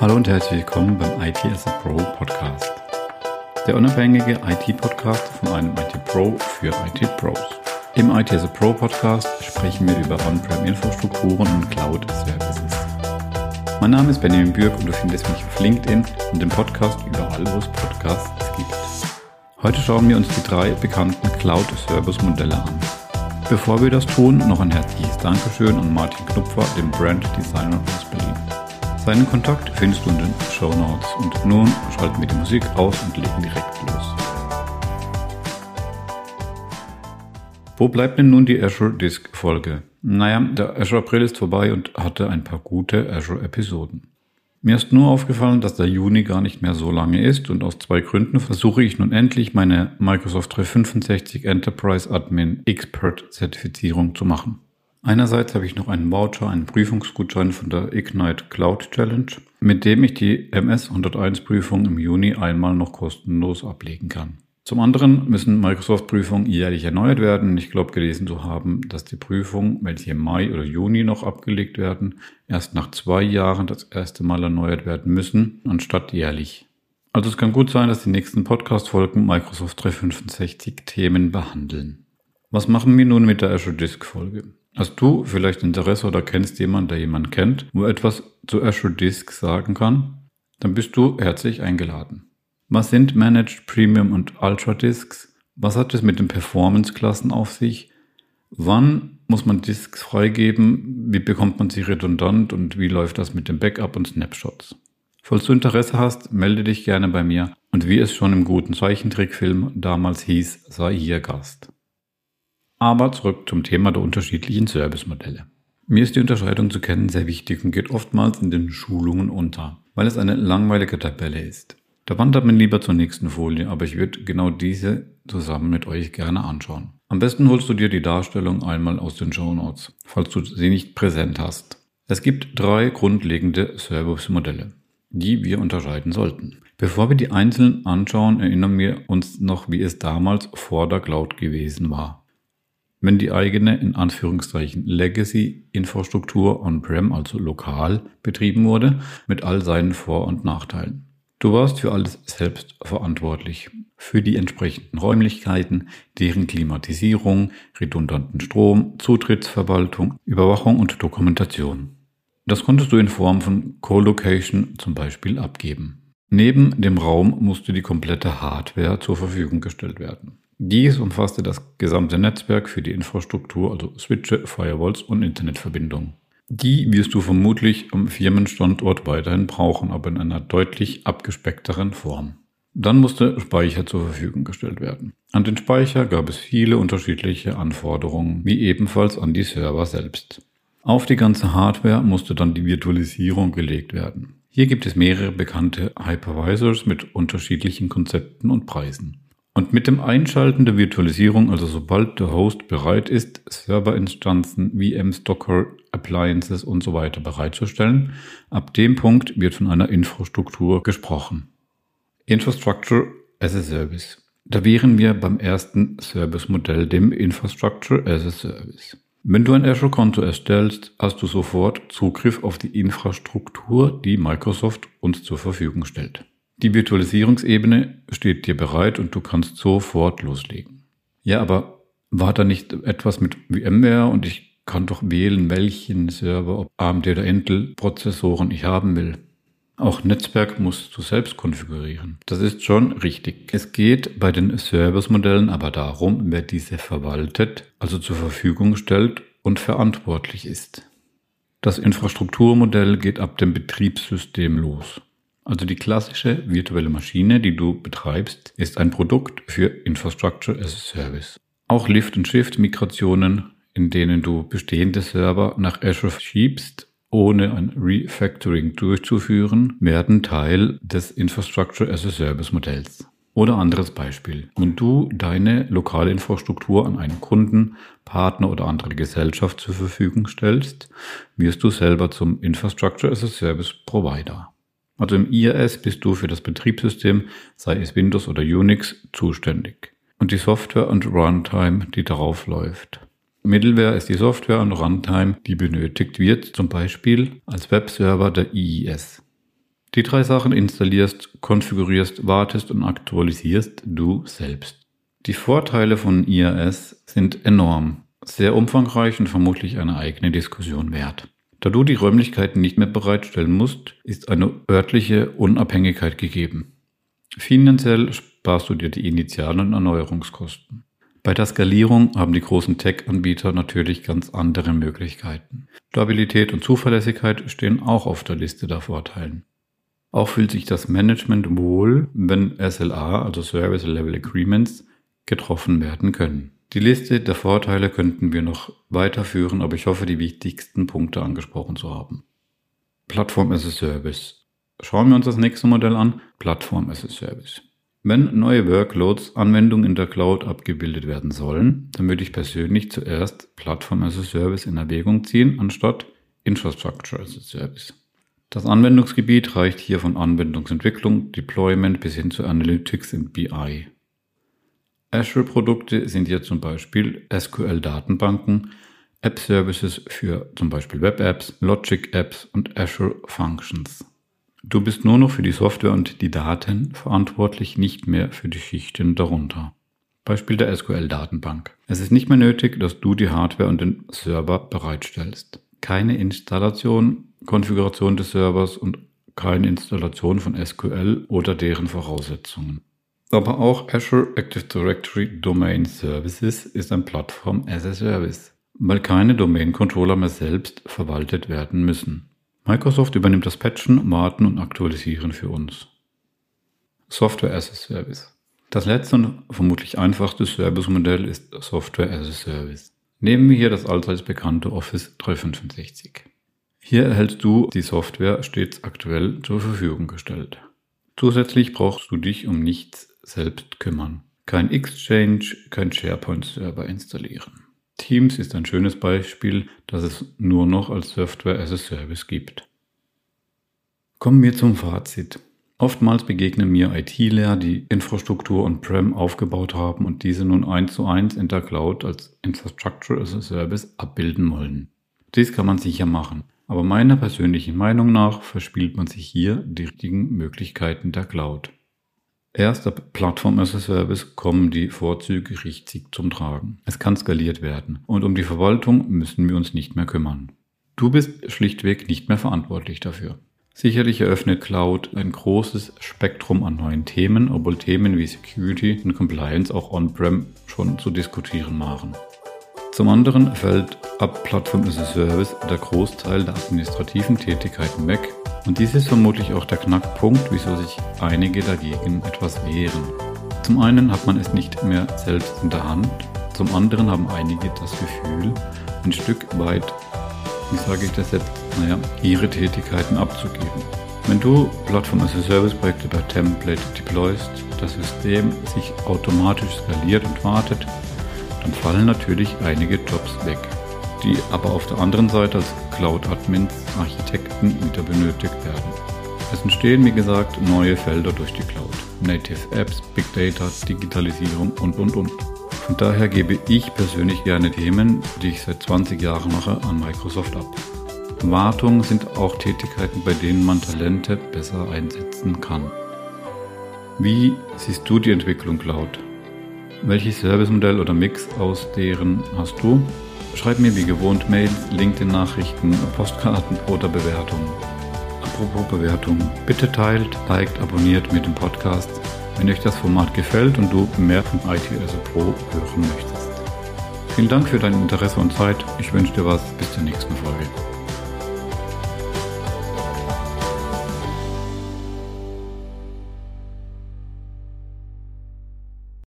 Hallo und herzlich willkommen beim IT as a Pro Podcast. Der unabhängige IT-Podcast von einem IT-Pro für IT-Pros. Im IT as a Pro Podcast sprechen wir über On-Prem-Infrastrukturen und Cloud-Services. Mein Name ist Benjamin Bürg und du findest mich auf LinkedIn und im Podcast überall, wo es Podcasts gibt. Heute schauen wir uns die drei bekannten Cloud-Service-Modelle an. Bevor wir das tun, noch ein herzliches Dankeschön an Martin Knupfer, dem Brand Designer aus Berlin. Seinen Kontakt findest du in den Show Notes. Und nun schalten wir die Musik aus und legen direkt los. Wo bleibt denn nun die Azure Disk Folge? Naja, der Azure April ist vorbei und hatte ein paar gute Azure Episoden. Mir ist nur aufgefallen, dass der Juni gar nicht mehr so lange ist und aus zwei Gründen versuche ich nun endlich meine Microsoft 365 Enterprise Admin Expert Zertifizierung zu machen. Einerseits habe ich noch einen Voucher, einen Prüfungsgutschein von der Ignite Cloud Challenge, mit dem ich die MS 101 Prüfung im Juni einmal noch kostenlos ablegen kann. Zum anderen müssen Microsoft-Prüfungen jährlich erneuert werden. Ich glaube gelesen zu haben, dass die Prüfungen, welche im Mai oder Juni noch abgelegt werden, erst nach zwei Jahren das erste Mal erneuert werden müssen, anstatt jährlich. Also es kann gut sein, dass die nächsten Podcast-Folgen Microsoft 365 Themen behandeln. Was machen wir nun mit der Azure Disk Folge? Hast du vielleicht Interesse oder kennst jemanden, der jemanden kennt, wo etwas zu Azure Disk sagen kann? Dann bist du herzlich eingeladen. Was sind Managed Premium und Ultra Disks? Was hat es mit den Performance-Klassen auf sich? Wann muss man Disks freigeben? Wie bekommt man sie redundant? Und wie läuft das mit dem Backup und Snapshots? Falls du Interesse hast, melde dich gerne bei mir. Und wie es schon im guten Zeichentrickfilm damals hieß, sei hier Gast. Aber zurück zum Thema der unterschiedlichen Servicemodelle. Mir ist die Unterscheidung zu kennen sehr wichtig und geht oftmals in den Schulungen unter, weil es eine langweilige Tabelle ist. Da wandert man lieber zur nächsten Folie, aber ich würde genau diese zusammen mit euch gerne anschauen. Am besten holst du dir die Darstellung einmal aus den Show Notes, falls du sie nicht präsent hast. Es gibt drei grundlegende Service-Modelle, die wir unterscheiden sollten. Bevor wir die einzelnen anschauen, erinnern wir uns noch, wie es damals vor der Cloud gewesen war. Wenn die eigene, in Anführungszeichen, Legacy-Infrastruktur on-prem, also lokal, betrieben wurde, mit all seinen Vor- und Nachteilen. Du warst für alles selbst verantwortlich. Für die entsprechenden Räumlichkeiten, deren Klimatisierung, redundanten Strom, Zutrittsverwaltung, Überwachung und Dokumentation. Das konntest du in Form von Co-Location zum Beispiel abgeben. Neben dem Raum musste die komplette Hardware zur Verfügung gestellt werden. Dies umfasste das gesamte Netzwerk für die Infrastruktur, also Switche, Firewalls und Internetverbindungen. Die wirst du vermutlich am Firmenstandort weiterhin brauchen, aber in einer deutlich abgespeckteren Form. Dann musste Speicher zur Verfügung gestellt werden. An den Speicher gab es viele unterschiedliche Anforderungen, wie ebenfalls an die Server selbst. Auf die ganze Hardware musste dann die Virtualisierung gelegt werden. Hier gibt es mehrere bekannte Hypervisors mit unterschiedlichen Konzepten und Preisen. Und mit dem Einschalten der Virtualisierung, also sobald der Host bereit ist, Serverinstanzen, VMs, Docker, Appliances und so weiter bereitzustellen, ab dem Punkt wird von einer Infrastruktur gesprochen. Infrastructure as a Service. Da wären wir beim ersten Service-Modell, dem Infrastructure as a Service. Wenn du ein Azure-Konto erstellst, hast du sofort Zugriff auf die Infrastruktur, die Microsoft uns zur Verfügung stellt. Die Virtualisierungsebene steht dir bereit und du kannst sofort loslegen. Ja, aber war da nicht etwas mit VMware und ich kann doch wählen, welchen Server, ob AMD oder Intel Prozessoren ich haben will. Auch Netzwerk musst du selbst konfigurieren. Das ist schon richtig. Es geht bei den Service-Modellen aber darum, wer diese verwaltet, also zur Verfügung stellt und verantwortlich ist. Das Infrastrukturmodell geht ab dem Betriebssystem los. Also die klassische virtuelle Maschine, die du betreibst, ist ein Produkt für Infrastructure as a Service. Auch Lift- und Shift-Migrationen, in denen du bestehende Server nach Azure schiebst, ohne ein Refactoring durchzuführen, werden Teil des Infrastructure as a Service Modells. Oder anderes Beispiel. Wenn du deine lokale Infrastruktur an einen Kunden, Partner oder andere Gesellschaft zur Verfügung stellst, wirst du selber zum Infrastructure as a Service Provider. Also im IAS bist du für das Betriebssystem, sei es Windows oder Unix, zuständig. Und die Software und Runtime, die darauf läuft. Middleware ist die Software und Runtime, die benötigt wird, zum Beispiel als Webserver der IIS. Die drei Sachen installierst, konfigurierst, wartest und aktualisierst du selbst. Die Vorteile von IAS sind enorm, sehr umfangreich und vermutlich eine eigene Diskussion wert. Da du die Räumlichkeiten nicht mehr bereitstellen musst, ist eine örtliche Unabhängigkeit gegeben. Finanziell sparst du dir die initialen Erneuerungskosten. Bei der Skalierung haben die großen Tech-Anbieter natürlich ganz andere Möglichkeiten. Stabilität und Zuverlässigkeit stehen auch auf der Liste der Vorteilen. Auch fühlt sich das Management wohl, wenn SLA, also Service Level Agreements, getroffen werden können. Die Liste der Vorteile könnten wir noch weiterführen, aber ich hoffe, die wichtigsten Punkte angesprochen zu haben. Plattform as a Service. Schauen wir uns das nächste Modell an. Plattform as a Service. Wenn neue Workloads, Anwendungen in der Cloud abgebildet werden sollen, dann würde ich persönlich zuerst Plattform as a Service in Erwägung ziehen, anstatt Infrastructure as a Service. Das Anwendungsgebiet reicht hier von Anwendungsentwicklung, Deployment bis hin zu Analytics und BI. Azure-Produkte sind hier zum Beispiel SQL-Datenbanken, App-Services für zum Beispiel Web-Apps, Logic-Apps und Azure Functions. Du bist nur noch für die Software und die Daten verantwortlich, nicht mehr für die Schichten darunter. Beispiel der SQL-Datenbank. Es ist nicht mehr nötig, dass du die Hardware und den Server bereitstellst. Keine Installation, Konfiguration des Servers und keine Installation von SQL oder deren Voraussetzungen. Aber auch Azure Active Directory Domain Services ist ein Plattform as a Service, weil keine Domain-Controller mehr selbst verwaltet werden müssen. Microsoft übernimmt das Patchen, Warten und Aktualisieren für uns. Software as a Service. Das letzte und vermutlich einfachste Servicemodell ist Software as a Service. Nehmen wir hier das allseits bekannte Office 365. Hier erhältst du die Software stets aktuell zur Verfügung gestellt. Zusätzlich brauchst du dich um nichts selbst kümmern. Kein Exchange, kein SharePoint-Server installieren. Teams ist ein schönes Beispiel, das es nur noch als Software as a Service gibt. Kommen wir zum Fazit. Oftmals begegnen mir IT-Lehrer, die Infrastruktur on-prem aufgebaut haben und diese nun eins zu eins in der Cloud als Infrastructure as a Service abbilden wollen. Dies kann man sicher machen, aber meiner persönlichen Meinung nach verspielt man sich hier die richtigen Möglichkeiten der Cloud. Erst ab Plattform as a Service kommen die Vorzüge richtig zum Tragen. Es kann skaliert werden und um die Verwaltung müssen wir uns nicht mehr kümmern. Du bist schlichtweg nicht mehr verantwortlich dafür. Sicherlich eröffnet Cloud ein großes Spektrum an neuen Themen, obwohl Themen wie Security und Compliance auch on-prem schon zu diskutieren machen. Zum anderen fällt ab Plattform as a Service der Großteil der administrativen Tätigkeiten weg und dies ist vermutlich auch der Knackpunkt, wieso sich einige dagegen etwas wehren. Zum einen hat man es nicht mehr selbst in der Hand, zum anderen haben einige das Gefühl, ein Stück weit, wie sage ich das jetzt, naja, ihre Tätigkeiten abzugeben. Wenn du Plattform as a Service Projekte per Template deployst, das System sich automatisch skaliert und wartet, dann fallen natürlich einige Jobs weg, die aber auf der anderen Seite als Cloud-Admins, Architekten wieder benötigt werden. Es entstehen, wie gesagt, neue Felder durch die Cloud. Native Apps, Big Data, Digitalisierung und, und, und. Von daher gebe ich persönlich gerne Themen, die ich seit 20 Jahren mache, an Microsoft ab. Wartung sind auch Tätigkeiten, bei denen man Talente besser einsetzen kann. Wie siehst du die Entwicklung Cloud? Welches Servicemodell oder Mix aus deren hast du? Schreib mir wie gewohnt Mails, LinkedIn-Nachrichten, Postkarten oder Bewertungen. Apropos Bewertungen, bitte teilt, liked, abonniert mit dem Podcast, wenn euch das Format gefällt und du mehr von ITS Pro hören möchtest. Vielen Dank für dein Interesse und Zeit. Ich wünsche dir was. Bis zur nächsten Folge.